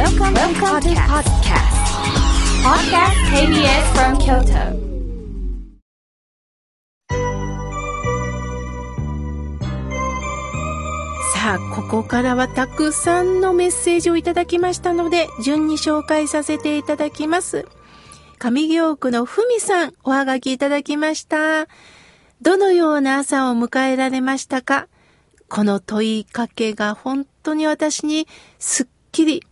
Welcome, Welcome to podcast. Podcast KBS from Kyoto. さあ、ここからはたくさんのメッセージをいただきましたので、順に紹介させていただきます。上京区のふみさん、おはがきいただきました。どのような朝を迎えられましたか？この問いかけが本当に私にすっきり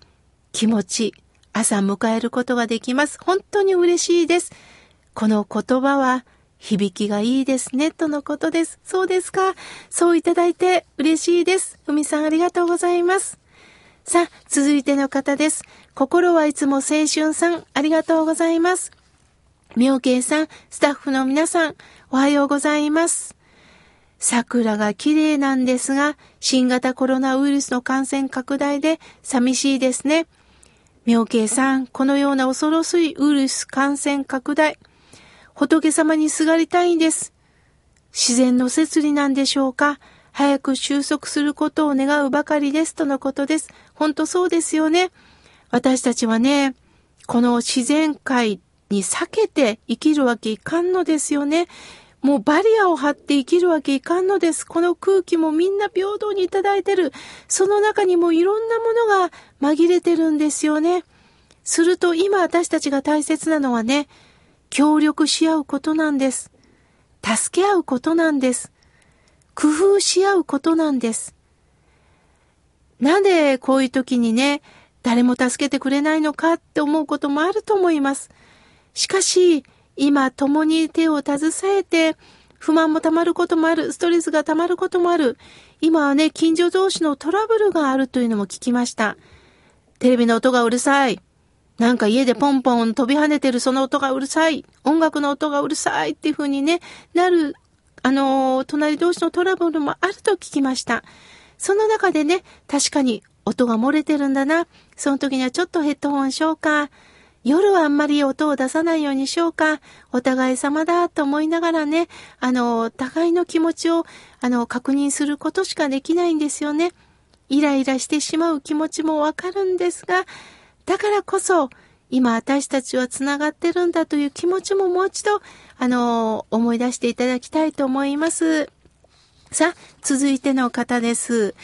気持ち、朝迎えることができます。本当に嬉しいです。この言葉は響きがいいですね、とのことです。そうですか。そういただいて嬉しいです。ふみさんありがとうございます。さあ、続いての方です。心はいつも青春さん、ありがとうございます。妙慶さん、スタッフの皆さん、おはようございます。桜が綺麗なんですが、新型コロナウイルスの感染拡大で寂しいですね。妙慶さん、このような恐ろしいウイルス感染拡大、仏様にすがりたいんです。自然の摂理なんでしょうか？早く収束することを願うばかりですとのことです。本当そうですよね。私たちはね、この自然界に避けて生きるわけいかんのですよね。もうバリアを張って生きるわけいかんのです。この空気もみんな平等にいただいてる。その中にもいろんなものが紛れてるんですよね。すると今私たちが大切なのはね、協力し合うことなんです。助け合うことなんです。工夫し合うことなんです。なんでこういう時にね、誰も助けてくれないのかって思うこともあると思います。しかし、今共に手を携えて、不満も溜まることもある、ストレスが溜まることもある。今はね、近所同士のトラブルがあるというのも聞きました。テレビの音がうるさい。なんか家でポンポン飛び跳ねてるその音がうるさい。音楽の音がうるさいっていう風にね、なる、あの、隣同士のトラブルもあると聞きました。その中でね、確かに音が漏れてるんだな。その時にはちょっとヘッドホンしようか。夜はあんまり音を出さないようにしようか。お互い様だと思いながらね、あの、互いの気持ちを、あの、確認することしかできないんですよね。イライラしてしまう気持ちもわかるんですが、だからこそ、今私たちは繋がってるんだという気持ちももう一度、あの、思い出していただきたいと思います。さあ、続いての方です。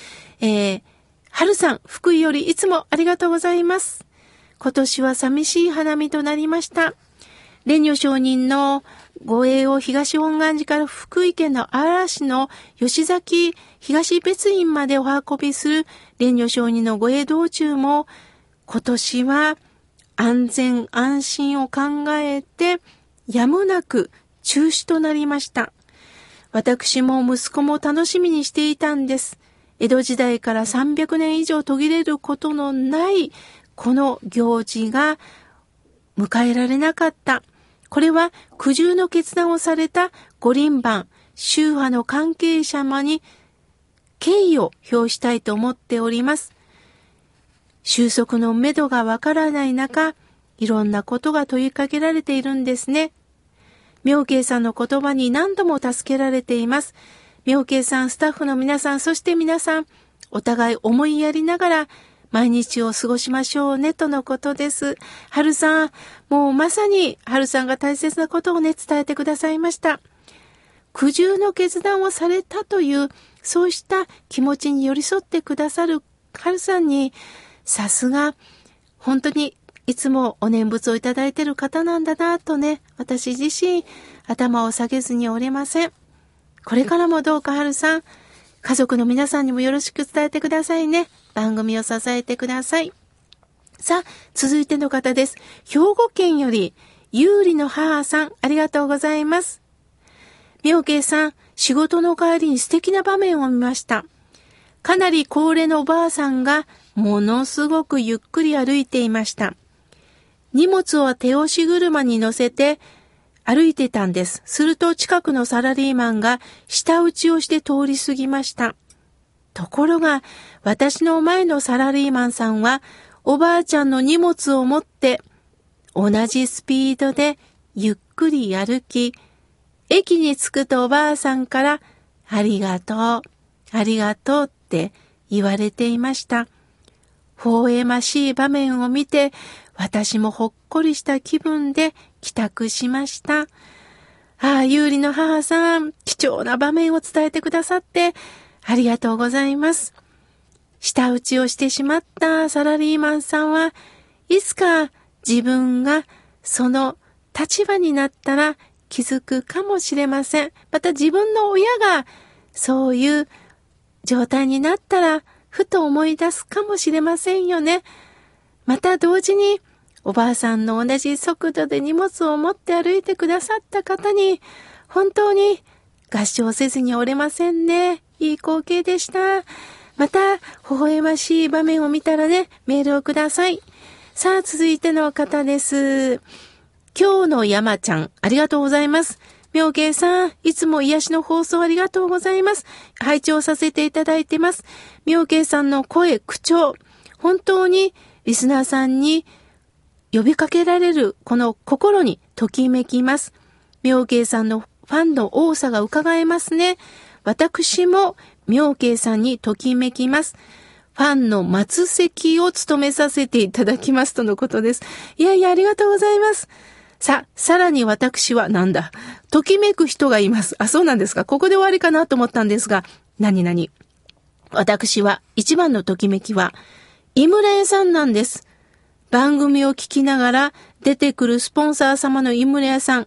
えー、はるさん、福井よりいつもありがとうございます。今年は寂しい花見となりました。蓮如上人の護衛を東本願寺から福井県の嵐の吉崎東別院までお運びする蓮如上人の護衛道中も今年は安全安心を考えてやむなく中止となりました。私も息子も楽しみにしていたんです。江戸時代から300年以上途切れることのないこの行事が迎えられなかった。これは苦渋の決断をされた五輪番、宗派の関係者様に敬意を表したいと思っております。収束のめどがわからない中、いろんなことが問いかけられているんですね。妙慶さんの言葉に何度も助けられています。妙慶さん、スタッフの皆さん、そして皆さん、お互い思いやりながら、毎日を過ごしましょうね、とのことです。はるさん、もうまさに、はるさんが大切なことをね、伝えてくださいました。苦渋の決断をされたという、そうした気持ちに寄り添ってくださるはるさんに、さすが、本当にいつもお念仏をいただいている方なんだなとね、私自身頭を下げずにおりません。これからもどうかはるさん、家族の皆さんにもよろしく伝えてくださいね。番組を支えてください。さあ、続いての方です。兵庫県より、有利の母さん、ありがとうございます。妙慶さん、仕事の帰りに素敵な場面を見ました。かなり高齢のおばあさんが、ものすごくゆっくり歩いていました。荷物を手押し車に乗せて歩いてたんです。すると近くのサラリーマンが舌打ちをして通り過ぎました。ところが、私の前のサラリーマンさんは、おばあちゃんの荷物を持って、同じスピードでゆっくり歩き、駅に着くとおばあさんから、ありがとう、ありがとうって言われていました。微笑ましい場面を見て、私もほっこりした気分で帰宅しました。ああ、有利の母さん、貴重な場面を伝えてくださって、ありがとうございます。舌打ちをしてしまったサラリーマンさんは、いつか自分がその立場になったら気づくかもしれません。また自分の親がそういう状態になったら、ふと思い出すかもしれませんよね。また同時に、おばあさんの同じ速度で荷物を持って歩いてくださった方に、本当に合唱せずにおれませんね。いい光景でした。また、微笑ましい場面を見たらね、メールをください。さあ、続いての方です。今日の山ちゃん、ありがとうございます。妙慶さん、いつも癒しの放送ありがとうございます。拝聴させていただいてます。妙慶さんの声、口調、本当にリスナーさんに呼びかけられるこの心にときめきます。妙慶さんのファンの多さが伺えますね。私も妙慶さんにときめきます。ファンの松席を務めさせていただきますとのことです。いやいや、ありがとうございます。さ、さらに私はなんだ。ときめく人がいます。あ、そうなんですか。ここで終わりかなと思ったんですが、何々。私は一番のときめきは、井村屋さんなんです。番組を聞きながら出てくるスポンサー様の井村屋さん。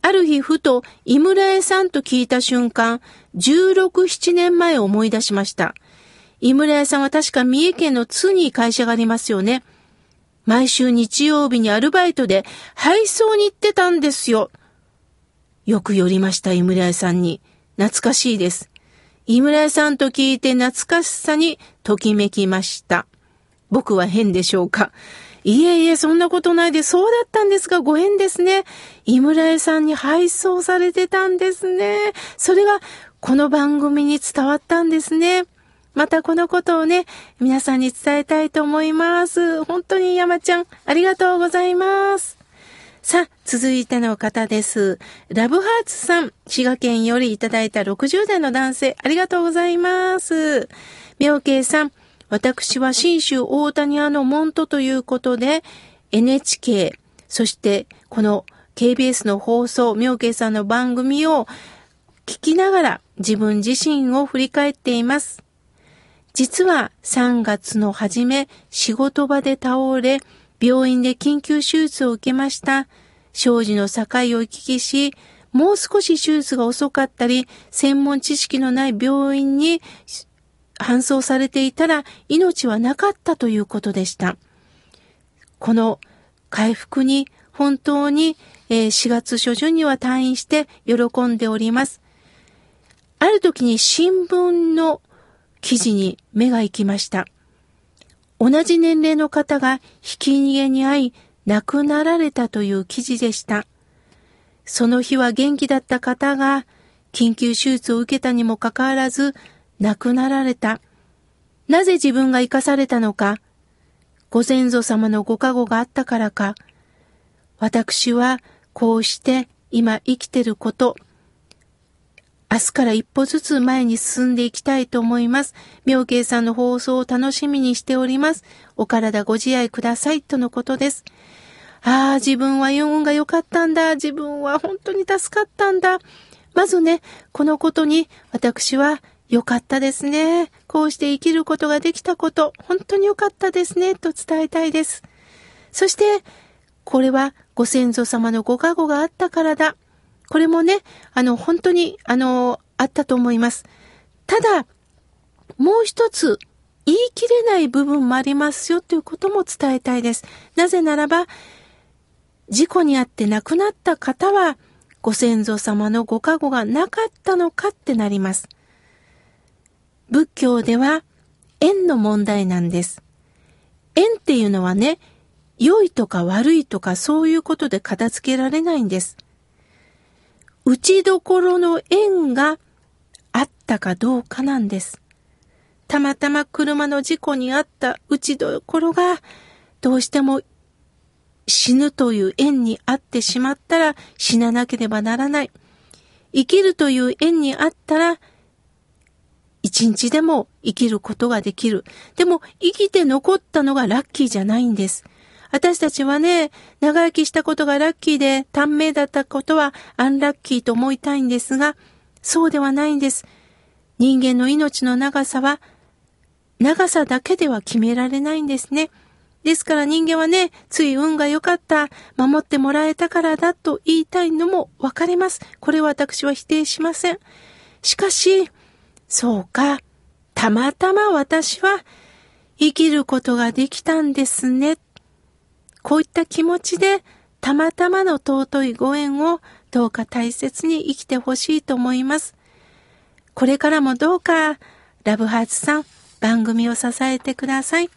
ある日ふと井村屋さんと聞いた瞬間、16、7年前を思い出しました。井村屋さんは確か三重県の津に会社がありますよね。毎週日曜日にアルバイトで配送に行ってたんですよ。よく寄りました、井村屋さんに。懐かしいです。井村屋さんと聞いて懐かしさにときめきました。僕は変でしょうかいえいえ、そんなことないで、そうだったんですが、ご縁ですね。井村屋さんに配送されてたんですね。それが、この番組に伝わったんですね。またこのことをね、皆さんに伝えたいと思います。本当に山ちゃん、ありがとうございます。さあ、続いての方です。ラブハーツさん、滋賀県よりいただいた60代の男性、ありがとうございます。妙慶さん、私は新州大谷屋の門徒ということで、NHK、そしてこの KBS の放送、妙慶さんの番組を聞きながら自分自身を振り返っています。実は3月の初め、仕事場で倒れ、病院で緊急手術を受けました。生児の境を行き来し、もう少し手術が遅かったり、専門知識のない病院に搬送されていたら命はなかったということでした。この回復に本当に4月初旬には退院して喜んでおります。ある時に新聞の記事に目が行きました。同じ年齢の方がひき逃げに遭い亡くなられたという記事でした。その日は元気だった方が緊急手術を受けたにもかかわらず亡くなられた。なぜ自分が生かされたのか。ご先祖様のご加護があったからか。私はこうして今生きてること、明日から一歩ずつ前に進んでいきたいと思います。妙慶さんの放送を楽しみにしております。お体ご自愛ください。とのことです。ああ、自分は運が良かったんだ。自分は本当に助かったんだ。まずね、このことに私は良かったですね。こうして生きることができたこと、本当に良かったですね。と伝えたいです。そして、これはご先祖様のご加護があったからだ。これもね、あの、本当に、あの、あったと思います。ただ、もう一つ、言い切れない部分もありますよということも伝えたいです。なぜならば、事故にあって亡くなった方は、ご先祖様のご加護がなかったのかってなります。仏教では縁の問題なんです。縁っていうのはね、良いとか悪いとかそういうことで片付けられないんです。打ちどころの縁があったかどうかなんです。たまたま車の事故にあった打ちどころがどうしても死ぬという縁にあってしまったら死ななければならない。生きるという縁にあったら一日でも生きることができる。でも生きて残ったのがラッキーじゃないんです。私たちはね、長生きしたことがラッキーで短命だったことはアンラッキーと思いたいんですが、そうではないんです。人間の命の長さは、長さだけでは決められないんですね。ですから人間はね、つい運が良かった、守ってもらえたからだと言いたいのもわかります。これは私は否定しません。しかし、そうか、たまたま私は生きることができたんですね。こういった気持ちで、たまたまの尊いご縁をどうか大切に生きてほしいと思います。これからもどうか、ラブハーツさん、番組を支えてください。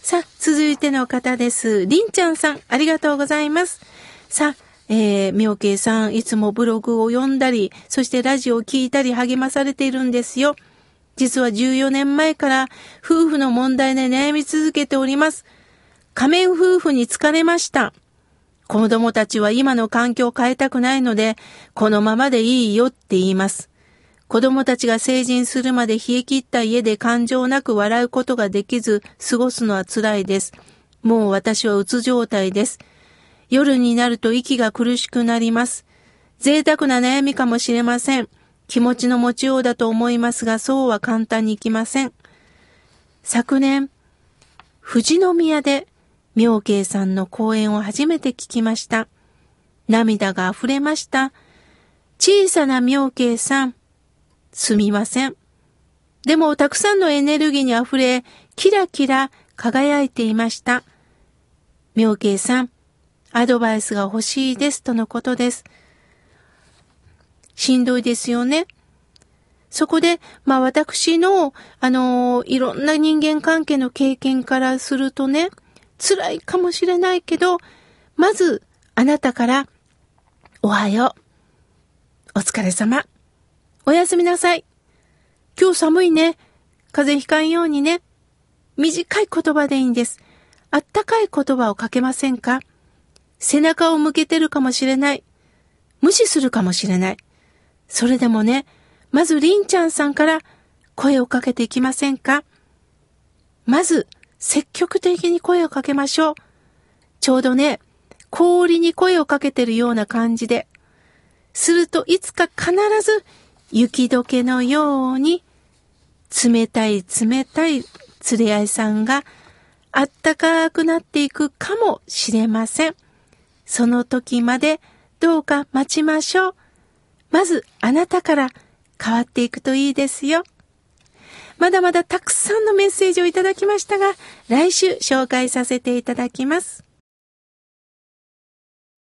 さあ、続いての方です。りんちゃんさん、ありがとうございます。さあ、えー、みょうけいさん、いつもブログを読んだり、そしてラジオを聞いたり励まされているんですよ。実は14年前から夫婦の問題で悩み続けております。仮面夫婦に疲れました。子供たちは今の環境を変えたくないので、このままでいいよって言います。子供たちが成人するまで冷え切った家で感情なく笑うことができず過ごすのは辛いです。もう私はうつ状態です。夜になると息が苦しくなります。贅沢な悩みかもしれません。気持ちの持ちようだと思いますが、そうは簡単にいきません。昨年、富士宮で妙慶さんの講演を初めて聞きました。涙が溢れました。小さな妙慶さん、すみません。でもたくさんのエネルギーに溢れ、キラキラ輝いていました。妙慶さん、アドバイスが欲しいですとのことです。しんどいですよね。そこで、まあ私の、あのいろんな人間関係の経験からするとね、辛いかもしれないけど、まずあなたから、おはよう。お疲れ様。おやすみなさい。今日寒いね。風邪ひかんようにね。短い言葉でいいんです。あったかい言葉をかけませんか？背中を向けてるかもしれない。無視するかもしれない。それでもね、まずりんちゃんさんから声をかけていきませんか？まず、積極的に声をかけましょう。ちょうどね、氷に声をかけてるような感じで。するといつか必ず雪解けのように冷たい冷たい連れ合いさんがあったかくなっていくかもしれません。その時までどうか待ちましょう。まずあなたから変わっていくといいですよ。まだまだたくさんのメッセージをいただきましたが、来週紹介させていただきます。